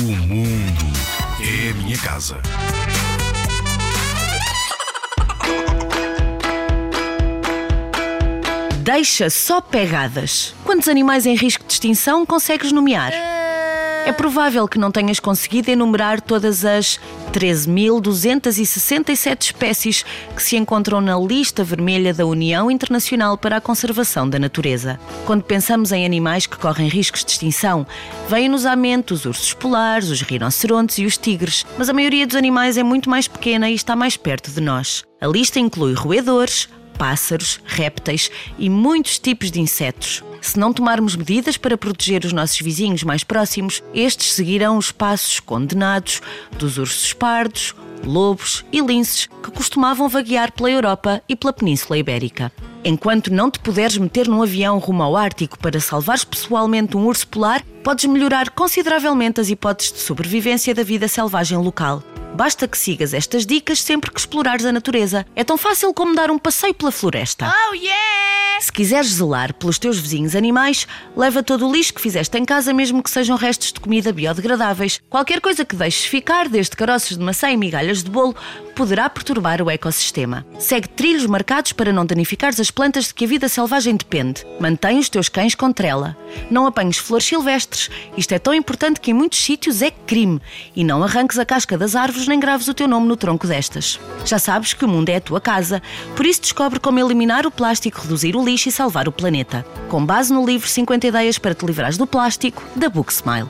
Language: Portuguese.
O mundo é a minha casa. Deixa só pegadas. Quantos animais em risco de extinção consegues nomear? É provável que não tenhas conseguido enumerar todas as 13.267 espécies que se encontram na lista vermelha da União Internacional para a Conservação da Natureza. Quando pensamos em animais que correm riscos de extinção, vêm-nos à mente os ursos polares, os rinocerontes e os tigres, mas a maioria dos animais é muito mais pequena e está mais perto de nós. A lista inclui roedores, pássaros, répteis e muitos tipos de insetos. Se não tomarmos medidas para proteger os nossos vizinhos mais próximos, estes seguirão os passos condenados dos ursos pardos, lobos e linces que costumavam vaguear pela Europa e pela Península Ibérica. Enquanto não te puderes meter num avião rumo ao Ártico para salvares pessoalmente um urso polar, podes melhorar consideravelmente as hipóteses de sobrevivência da vida selvagem local. Basta que sigas estas dicas sempre que explorares a natureza. É tão fácil como dar um passeio pela floresta. Oh yeah! Se quiseres zelar pelos teus vizinhos animais, leva todo o lixo que fizeste em casa, mesmo que sejam restos de comida biodegradáveis. Qualquer coisa que deixes ficar, desde caroças de maçã e migalhas de bolo, poderá perturbar o ecossistema. Segue trilhos marcados para não danificares as plantas de que a vida selvagem depende. Mantém os teus cães com trela. Não apanhes flores silvestres. Isto é tão importante que em muitos sítios é crime. E não arranques a casca das árvores nem graves o teu nome no tronco destas. Já sabes que o mundo é a tua casa, por isso descobre como eliminar o plástico, reduzir o e salvar o planeta. Com base no livro 50 ideias para te livrares do plástico, da Book Smile.